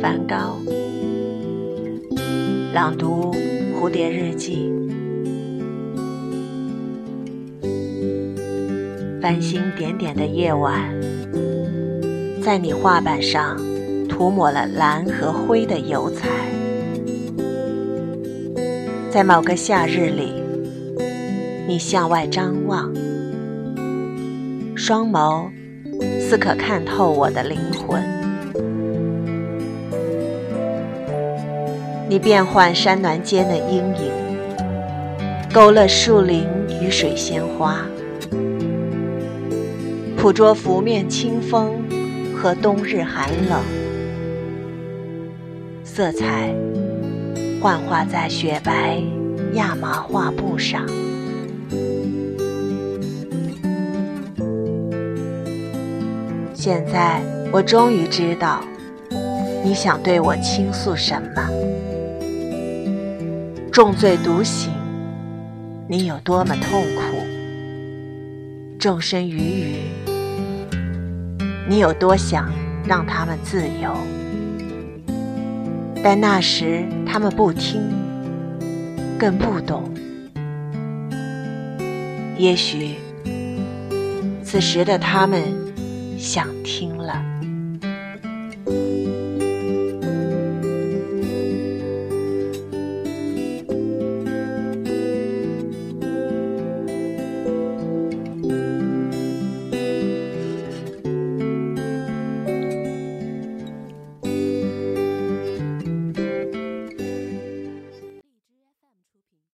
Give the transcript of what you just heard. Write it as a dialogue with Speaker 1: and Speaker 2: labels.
Speaker 1: 梵高。朗读蝴蝶日记。繁星点点的夜晚在你画板上涂抹了蓝和灰的油彩。在某个夏日里你向外张望双眸似可看透我的灵魂。你变换山峦间的阴影，勾勒树林与水仙花。捕捉拂面清风和冬日寒冷，色彩幻化在雪白亚麻画布上。现在我终于知道，你想对我倾诉什么。重罪独醒，你有多么痛苦？众生鱼鱼。你有多想让他们自由？但那时他们不听，更不懂。也许此时的他们想听了。